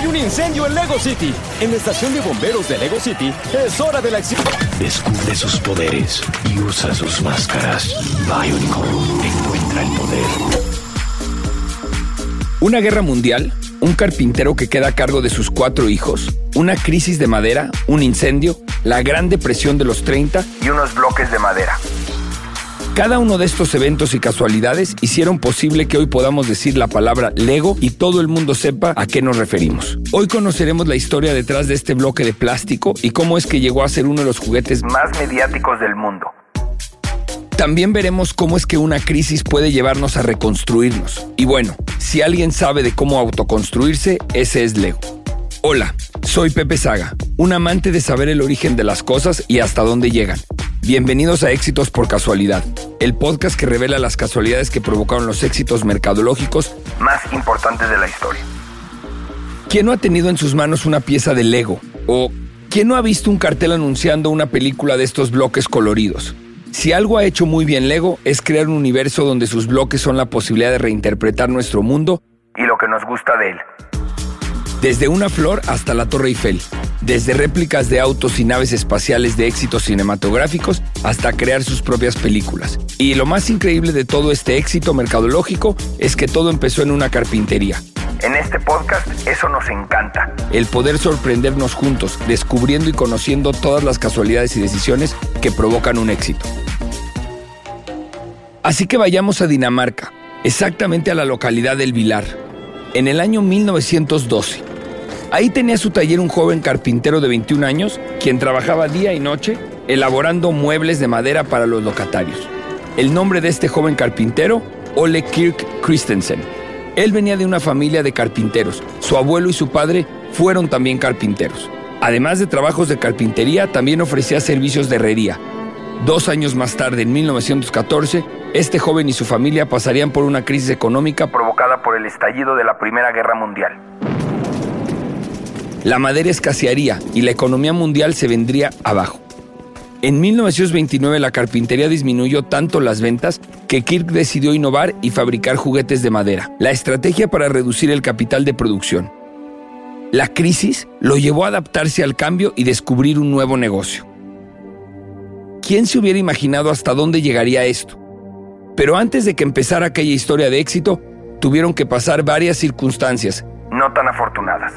Hay un incendio en Lego City. En la estación de bomberos de Lego City es hora de la acción. Descubre sus poderes y usa sus máscaras. Bionicle encuentra el poder. Una guerra mundial, un carpintero que queda a cargo de sus cuatro hijos, una crisis de madera, un incendio, la Gran Depresión de los 30 y unos bloques de madera. Cada uno de estos eventos y casualidades hicieron posible que hoy podamos decir la palabra Lego y todo el mundo sepa a qué nos referimos. Hoy conoceremos la historia detrás de este bloque de plástico y cómo es que llegó a ser uno de los juguetes más mediáticos del mundo. También veremos cómo es que una crisis puede llevarnos a reconstruirnos. Y bueno, si alguien sabe de cómo autoconstruirse, ese es Lego. Hola, soy Pepe Saga, un amante de saber el origen de las cosas y hasta dónde llegan. Bienvenidos a Éxitos por Casualidad, el podcast que revela las casualidades que provocaron los éxitos mercadológicos más importantes de la historia. ¿Quién no ha tenido en sus manos una pieza de Lego? ¿O quién no ha visto un cartel anunciando una película de estos bloques coloridos? Si algo ha hecho muy bien Lego es crear un universo donde sus bloques son la posibilidad de reinterpretar nuestro mundo y lo que nos gusta de él. Desde una flor hasta la Torre Eiffel, desde réplicas de autos y naves espaciales de éxitos cinematográficos hasta crear sus propias películas. Y lo más increíble de todo este éxito mercadológico es que todo empezó en una carpintería. En este podcast eso nos encanta. El poder sorprendernos juntos, descubriendo y conociendo todas las casualidades y decisiones que provocan un éxito. Así que vayamos a Dinamarca, exactamente a la localidad del Vilar, en el año 1912. Ahí tenía su taller un joven carpintero de 21 años, quien trabajaba día y noche elaborando muebles de madera para los locatarios. El nombre de este joven carpintero, Ole Kirk Christensen. Él venía de una familia de carpinteros. Su abuelo y su padre fueron también carpinteros. Además de trabajos de carpintería, también ofrecía servicios de herrería. Dos años más tarde, en 1914, este joven y su familia pasarían por una crisis económica provocada por el estallido de la Primera Guerra Mundial. La madera escasearía y la economía mundial se vendría abajo. En 1929 la carpintería disminuyó tanto las ventas que Kirk decidió innovar y fabricar juguetes de madera, la estrategia para reducir el capital de producción. La crisis lo llevó a adaptarse al cambio y descubrir un nuevo negocio. ¿Quién se hubiera imaginado hasta dónde llegaría esto? Pero antes de que empezara aquella historia de éxito, tuvieron que pasar varias circunstancias no tan afortunadas.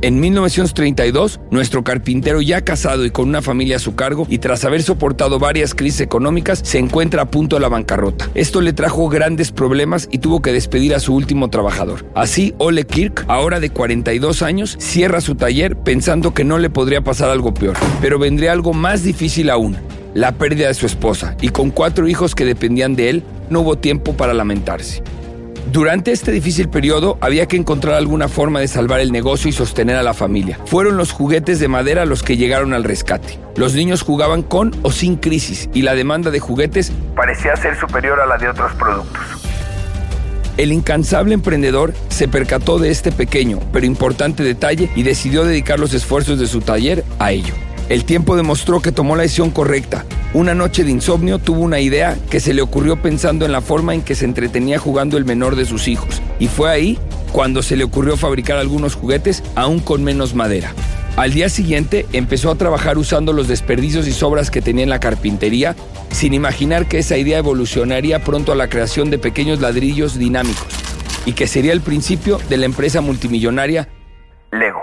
En 1932, nuestro carpintero ya casado y con una familia a su cargo y tras haber soportado varias crisis económicas, se encuentra a punto de la bancarrota. Esto le trajo grandes problemas y tuvo que despedir a su último trabajador. Así, Ole Kirk, ahora de 42 años, cierra su taller pensando que no le podría pasar algo peor. Pero vendría algo más difícil aún, la pérdida de su esposa, y con cuatro hijos que dependían de él, no hubo tiempo para lamentarse. Durante este difícil periodo había que encontrar alguna forma de salvar el negocio y sostener a la familia. Fueron los juguetes de madera los que llegaron al rescate. Los niños jugaban con o sin crisis y la demanda de juguetes parecía ser superior a la de otros productos. El incansable emprendedor se percató de este pequeño pero importante detalle y decidió dedicar los esfuerzos de su taller a ello. El tiempo demostró que tomó la decisión correcta. Una noche de insomnio tuvo una idea que se le ocurrió pensando en la forma en que se entretenía jugando el menor de sus hijos. Y fue ahí cuando se le ocurrió fabricar algunos juguetes aún con menos madera. Al día siguiente empezó a trabajar usando los desperdicios y sobras que tenía en la carpintería, sin imaginar que esa idea evolucionaría pronto a la creación de pequeños ladrillos dinámicos y que sería el principio de la empresa multimillonaria Lego.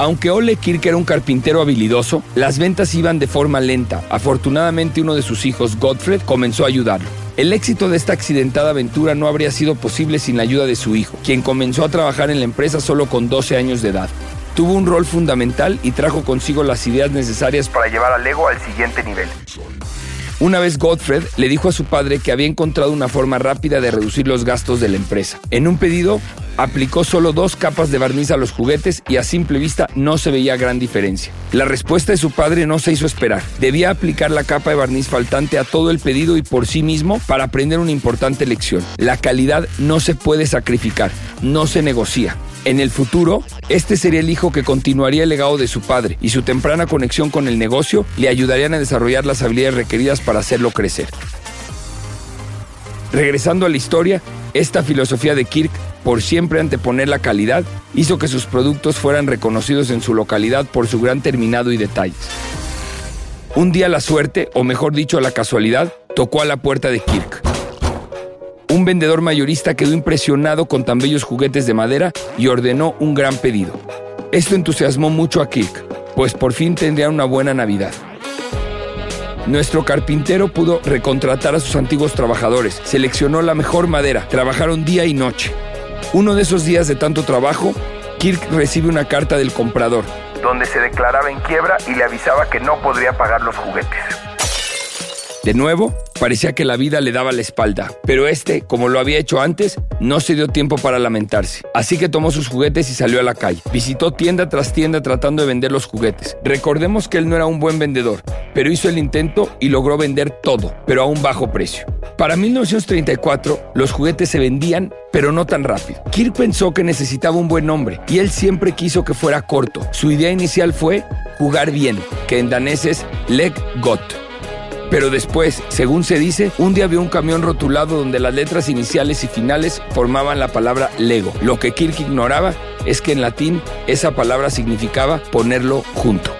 Aunque Ole Kirk era un carpintero habilidoso, las ventas iban de forma lenta. Afortunadamente uno de sus hijos, Godfred, comenzó a ayudarlo. El éxito de esta accidentada aventura no habría sido posible sin la ayuda de su hijo, quien comenzó a trabajar en la empresa solo con 12 años de edad. Tuvo un rol fundamental y trajo consigo las ideas necesarias para llevar a Lego al siguiente nivel. Una vez Godfred le dijo a su padre que había encontrado una forma rápida de reducir los gastos de la empresa. En un pedido, aplicó solo dos capas de barniz a los juguetes y a simple vista no se veía gran diferencia. La respuesta de su padre no se hizo esperar. Debía aplicar la capa de barniz faltante a todo el pedido y por sí mismo para aprender una importante lección. La calidad no se puede sacrificar, no se negocia. En el futuro, este sería el hijo que continuaría el legado de su padre y su temprana conexión con el negocio le ayudarían a desarrollar las habilidades requeridas para hacerlo crecer. Regresando a la historia, esta filosofía de Kirk por siempre anteponer la calidad, hizo que sus productos fueran reconocidos en su localidad por su gran terminado y detalles. Un día la suerte, o mejor dicho la casualidad, tocó a la puerta de Kirk. Un vendedor mayorista quedó impresionado con tan bellos juguetes de madera y ordenó un gran pedido. Esto entusiasmó mucho a Kirk, pues por fin tendría una buena Navidad. Nuestro carpintero pudo recontratar a sus antiguos trabajadores, seleccionó la mejor madera, trabajaron día y noche. Uno de esos días de tanto trabajo, Kirk recibe una carta del comprador, donde se declaraba en quiebra y le avisaba que no podría pagar los juguetes. De nuevo, parecía que la vida le daba la espalda, pero este, como lo había hecho antes, no se dio tiempo para lamentarse. Así que tomó sus juguetes y salió a la calle. Visitó tienda tras tienda tratando de vender los juguetes. Recordemos que él no era un buen vendedor, pero hizo el intento y logró vender todo, pero a un bajo precio. Para 1934, los juguetes se vendían, pero no tan rápido. Kirk pensó que necesitaba un buen nombre y él siempre quiso que fuera corto. Su idea inicial fue jugar bien, que en danés es leg got. Pero después, según se dice, un día vio un camión rotulado donde las letras iniciales y finales formaban la palabra Lego. Lo que Kirk ignoraba es que en latín esa palabra significaba ponerlo junto.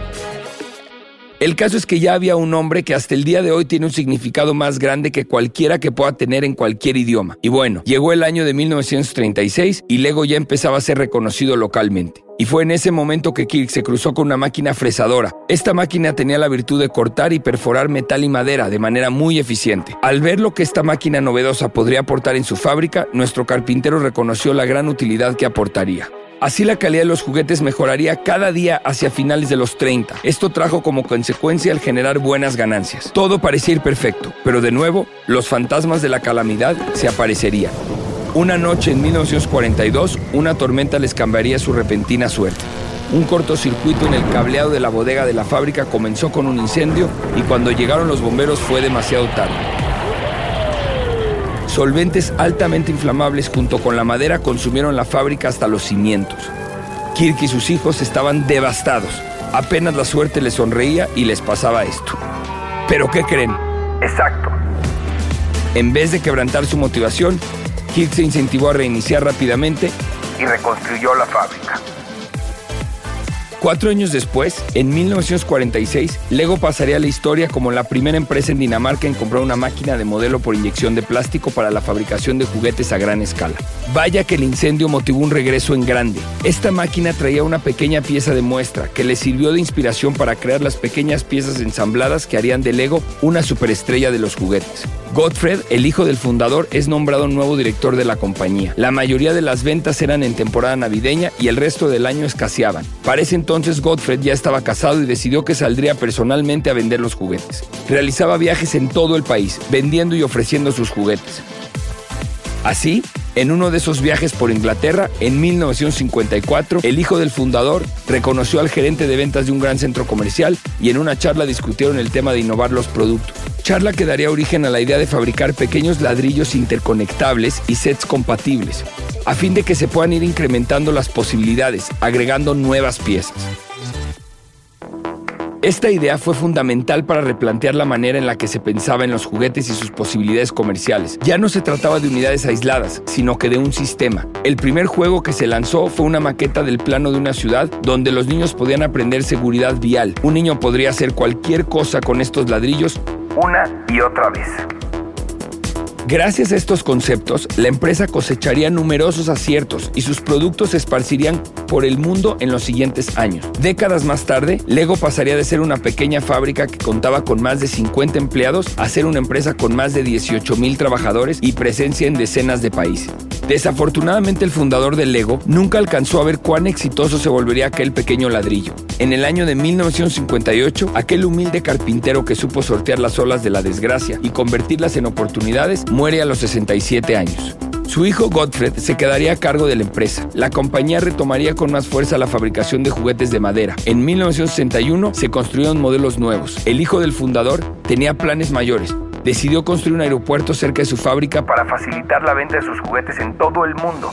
El caso es que ya había un nombre que hasta el día de hoy tiene un significado más grande que cualquiera que pueda tener en cualquier idioma. Y bueno, llegó el año de 1936 y Lego ya empezaba a ser reconocido localmente. Y fue en ese momento que Kirk se cruzó con una máquina fresadora. Esta máquina tenía la virtud de cortar y perforar metal y madera de manera muy eficiente. Al ver lo que esta máquina novedosa podría aportar en su fábrica, nuestro carpintero reconoció la gran utilidad que aportaría. Así la calidad de los juguetes mejoraría cada día hacia finales de los 30. Esto trajo como consecuencia el generar buenas ganancias. Todo parecía ir perfecto, pero de nuevo, los fantasmas de la calamidad se aparecerían. Una noche en 1942, una tormenta les cambiaría su repentina suerte. Un cortocircuito en el cableado de la bodega de la fábrica comenzó con un incendio y cuando llegaron los bomberos fue demasiado tarde. Solventes altamente inflamables junto con la madera consumieron la fábrica hasta los cimientos. Kirk y sus hijos estaban devastados. Apenas la suerte les sonreía y les pasaba esto. ¿Pero qué creen? Exacto. En vez de quebrantar su motivación, Kirk se incentivó a reiniciar rápidamente y reconstruyó la fábrica. Cuatro años después, en 1946, Lego pasaría a la historia como la primera empresa en Dinamarca en comprar una máquina de modelo por inyección de plástico para la fabricación de juguetes a gran escala. Vaya que el incendio motivó un regreso en grande. Esta máquina traía una pequeña pieza de muestra que le sirvió de inspiración para crear las pequeñas piezas ensambladas que harían de Lego una superestrella de los juguetes. Gottfried, el hijo del fundador, es nombrado nuevo director de la compañía. La mayoría de las ventas eran en temporada navideña y el resto del año escaseaban. Parece entonces Gottfried ya estaba casado y decidió que saldría personalmente a vender los juguetes. Realizaba viajes en todo el país, vendiendo y ofreciendo sus juguetes. Así, en uno de esos viajes por Inglaterra, en 1954, el hijo del fundador reconoció al gerente de ventas de un gran centro comercial y en una charla discutieron el tema de innovar los productos. Charla que daría origen a la idea de fabricar pequeños ladrillos interconectables y sets compatibles, a fin de que se puedan ir incrementando las posibilidades, agregando nuevas piezas. Esta idea fue fundamental para replantear la manera en la que se pensaba en los juguetes y sus posibilidades comerciales. Ya no se trataba de unidades aisladas, sino que de un sistema. El primer juego que se lanzó fue una maqueta del plano de una ciudad donde los niños podían aprender seguridad vial. Un niño podría hacer cualquier cosa con estos ladrillos una y otra vez. Gracias a estos conceptos, la empresa cosecharía numerosos aciertos y sus productos se esparcirían por el mundo en los siguientes años. Décadas más tarde, Lego pasaría de ser una pequeña fábrica que contaba con más de 50 empleados a ser una empresa con más de 18 mil trabajadores y presencia en decenas de países. Desafortunadamente el fundador de Lego nunca alcanzó a ver cuán exitoso se volvería aquel pequeño ladrillo. En el año de 1958, aquel humilde carpintero que supo sortear las olas de la desgracia y convertirlas en oportunidades muere a los 67 años. Su hijo Gottfried se quedaría a cargo de la empresa. La compañía retomaría con más fuerza la fabricación de juguetes de madera. En 1961 se construyeron modelos nuevos. El hijo del fundador tenía planes mayores. Decidió construir un aeropuerto cerca de su fábrica para facilitar la venta de sus juguetes en todo el mundo.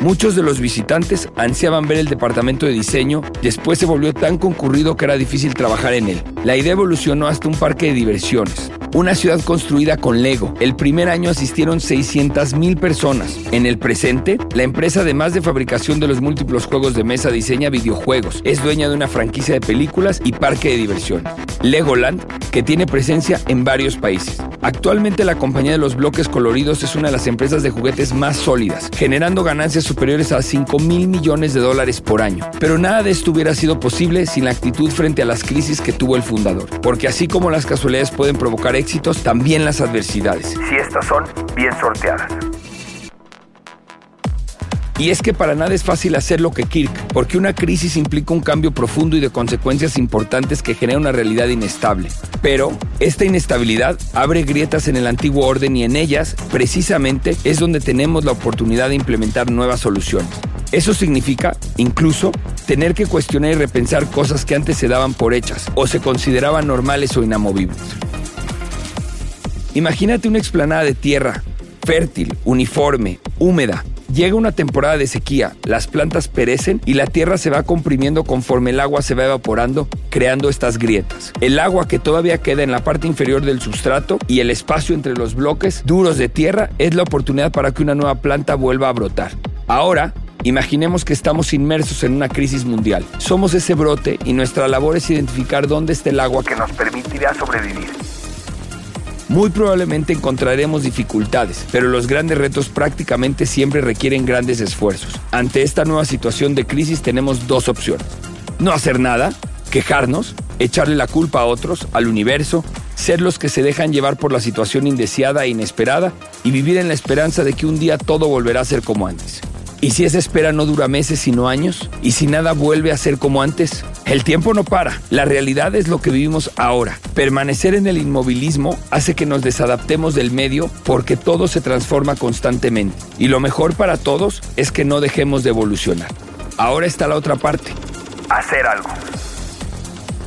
Muchos de los visitantes ansiaban ver el departamento de diseño, después se volvió tan concurrido que era difícil trabajar en él. La idea evolucionó hasta un parque de diversiones. Una ciudad construida con Lego. El primer año asistieron 600 mil personas. En el presente, la empresa además de fabricación de los múltiples juegos de mesa diseña videojuegos. Es dueña de una franquicia de películas y parque de diversión. Legoland, que tiene presencia en varios países. Actualmente la compañía de los bloques coloridos es una de las empresas de juguetes más sólidas, generando ganancias superiores a 5 mil millones de dólares por año. Pero nada de esto hubiera sido posible sin la actitud frente a las crisis que tuvo el fundador, porque así como las casualidades pueden provocar éxitos, también las adversidades. Si estas son bien sorteadas. Y es que para nada es fácil hacer lo que Kirk, porque una crisis implica un cambio profundo y de consecuencias importantes que genera una realidad inestable. Pero esta inestabilidad abre grietas en el antiguo orden y en ellas, precisamente, es donde tenemos la oportunidad de implementar nuevas soluciones. Eso significa, incluso, tener que cuestionar y repensar cosas que antes se daban por hechas o se consideraban normales o inamovibles. Imagínate una explanada de tierra, fértil, uniforme, húmeda, Llega una temporada de sequía, las plantas perecen y la tierra se va comprimiendo conforme el agua se va evaporando, creando estas grietas. El agua que todavía queda en la parte inferior del sustrato y el espacio entre los bloques duros de tierra es la oportunidad para que una nueva planta vuelva a brotar. Ahora, Imaginemos que estamos inmersos en una crisis mundial. Somos ese brote y nuestra labor es identificar dónde está el agua que nos permitirá sobrevivir. Muy probablemente encontraremos dificultades, pero los grandes retos prácticamente siempre requieren grandes esfuerzos. Ante esta nueva situación de crisis tenemos dos opciones. No hacer nada, quejarnos, echarle la culpa a otros, al universo, ser los que se dejan llevar por la situación indeseada e inesperada y vivir en la esperanza de que un día todo volverá a ser como antes. ¿Y si esa espera no dura meses sino años? ¿Y si nada vuelve a ser como antes? El tiempo no para. La realidad es lo que vivimos ahora. Permanecer en el inmovilismo hace que nos desadaptemos del medio porque todo se transforma constantemente. Y lo mejor para todos es que no dejemos de evolucionar. Ahora está la otra parte. Hacer algo.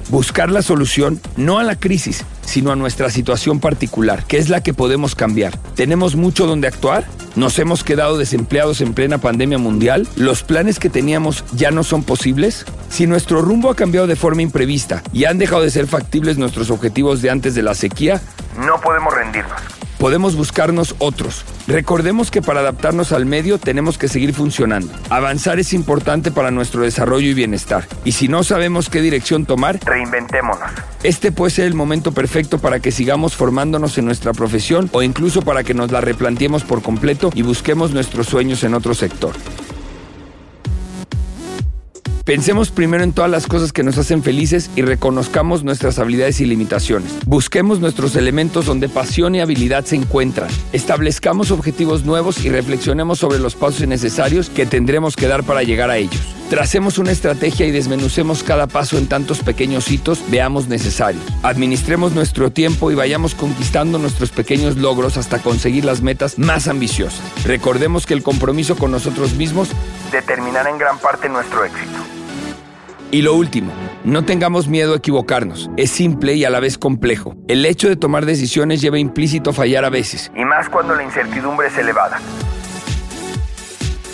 Buscar la solución no a la crisis, sino a nuestra situación particular, que es la que podemos cambiar. ¿Tenemos mucho donde actuar? ¿Nos hemos quedado desempleados en plena pandemia mundial? ¿Los planes que teníamos ya no son posibles? Si nuestro rumbo ha cambiado de forma imprevista y han dejado de ser factibles nuestros objetivos de antes de la sequía, no podemos rendirnos podemos buscarnos otros. Recordemos que para adaptarnos al medio tenemos que seguir funcionando. Avanzar es importante para nuestro desarrollo y bienestar. Y si no sabemos qué dirección tomar, reinventémonos. Este puede ser el momento perfecto para que sigamos formándonos en nuestra profesión o incluso para que nos la replanteemos por completo y busquemos nuestros sueños en otro sector. Pensemos primero en todas las cosas que nos hacen felices y reconozcamos nuestras habilidades y limitaciones. Busquemos nuestros elementos donde pasión y habilidad se encuentran. Establezcamos objetivos nuevos y reflexionemos sobre los pasos necesarios que tendremos que dar para llegar a ellos. Tracemos una estrategia y desmenucemos cada paso en tantos pequeños hitos veamos necesarios. Administremos nuestro tiempo y vayamos conquistando nuestros pequeños logros hasta conseguir las metas más ambiciosas. Recordemos que el compromiso con nosotros mismos determinará en gran parte nuestro éxito. Y lo último, no tengamos miedo a equivocarnos. Es simple y a la vez complejo. El hecho de tomar decisiones lleva implícito fallar a veces. Y más cuando la incertidumbre es elevada.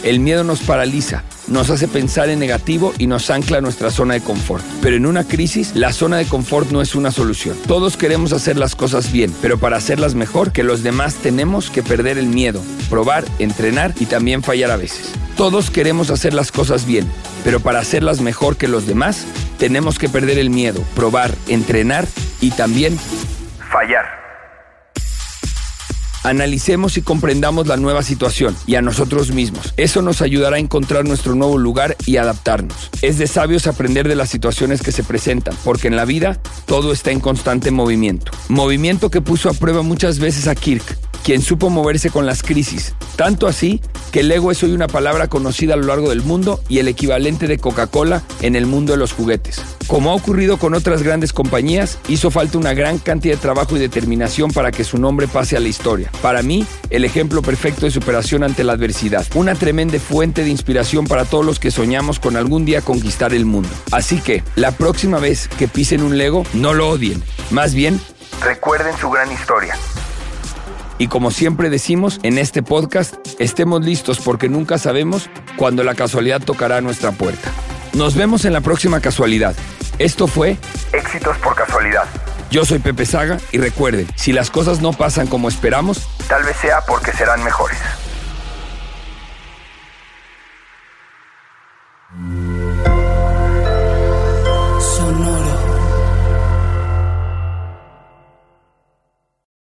El miedo nos paraliza, nos hace pensar en negativo y nos ancla a nuestra zona de confort. Pero en una crisis, la zona de confort no es una solución. Todos queremos hacer las cosas bien, pero para hacerlas mejor que los demás tenemos que perder el miedo, probar, entrenar y también fallar a veces. Todos queremos hacer las cosas bien, pero para hacerlas mejor que los demás, tenemos que perder el miedo, probar, entrenar y también fallar. Analicemos y comprendamos la nueva situación y a nosotros mismos. Eso nos ayudará a encontrar nuestro nuevo lugar y adaptarnos. Es de sabios aprender de las situaciones que se presentan, porque en la vida todo está en constante movimiento. Movimiento que puso a prueba muchas veces a Kirk, quien supo moverse con las crisis, tanto así que el ego es hoy una palabra conocida a lo largo del mundo y el equivalente de Coca-Cola en el mundo de los juguetes. Como ha ocurrido con otras grandes compañías, hizo falta una gran cantidad de trabajo y determinación para que su nombre pase a la historia. Para mí, el ejemplo perfecto de superación ante la adversidad. Una tremenda fuente de inspiración para todos los que soñamos con algún día conquistar el mundo. Así que, la próxima vez que pisen un Lego, no lo odien. Más bien, recuerden su gran historia. Y como siempre decimos en este podcast, estemos listos porque nunca sabemos cuándo la casualidad tocará nuestra puerta. Nos vemos en la próxima casualidad. Esto fue Éxitos por casualidad. Yo soy Pepe Saga y recuerden, si las cosas no pasan como esperamos, Tal vez sea porque serán mejores.